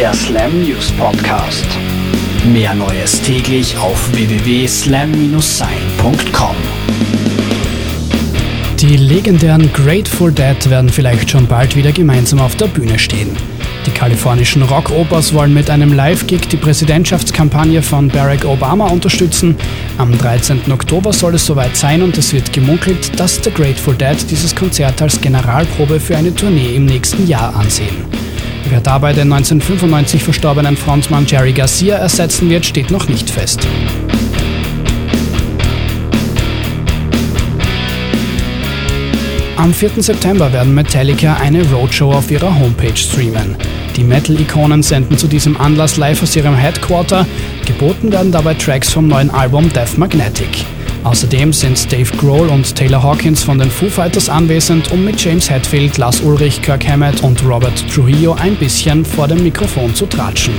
Der Slam News Podcast. Mehr Neues täglich auf www.slam-sein.com. Die legendären Grateful Dead werden vielleicht schon bald wieder gemeinsam auf der Bühne stehen. Die kalifornischen Rock-Opers wollen mit einem Live-Gig die Präsidentschaftskampagne von Barack Obama unterstützen. Am 13. Oktober soll es soweit sein und es wird gemunkelt, dass The Grateful Dead dieses Konzert als Generalprobe für eine Tournee im nächsten Jahr ansehen. Wer dabei den 1995 verstorbenen Frontmann Jerry Garcia ersetzen wird, steht noch nicht fest. Am 4. September werden Metallica eine Roadshow auf ihrer Homepage streamen. Die Metal-Ikonen senden zu diesem Anlass live aus ihrem Headquarter. Geboten werden dabei Tracks vom neuen Album Death Magnetic. Außerdem sind Dave Grohl und Taylor Hawkins von den Foo Fighters anwesend, um mit James Hetfield, Lars Ulrich, Kirk Hammett und Robert Trujillo ein bisschen vor dem Mikrofon zu tratschen.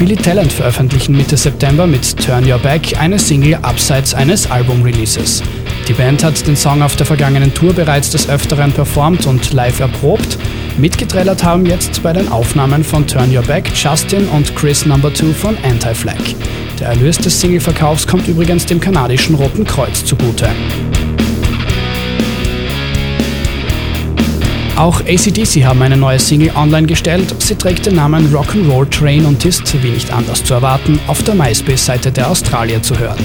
Billy Talent veröffentlichen Mitte September mit Turn Your Back eine Single abseits eines Album-Releases. Die Band hat den Song auf der vergangenen Tour bereits des Öfteren performt und live erprobt. Mitgetrellert haben jetzt bei den Aufnahmen von Turn Your Back Justin und Chris Number 2 von Anti-Flag. Der Erlös des Singleverkaufs kommt übrigens dem kanadischen Roten Kreuz zugute. Auch ACDC haben eine neue Single online gestellt. Sie trägt den Namen Rock'n'Roll Train und ist, wie nicht anders zu erwarten, auf der MySpace-Seite der Australier zu hören.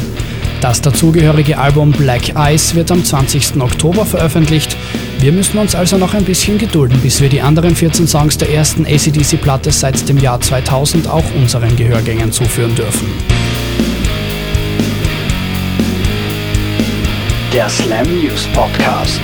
Das dazugehörige Album Black Eyes wird am 20. Oktober veröffentlicht. Wir müssen uns also noch ein bisschen gedulden, bis wir die anderen 14 Songs der ersten ACDC-Platte seit dem Jahr 2000 auch unseren Gehörgängen zuführen dürfen. Der Slam News Podcast.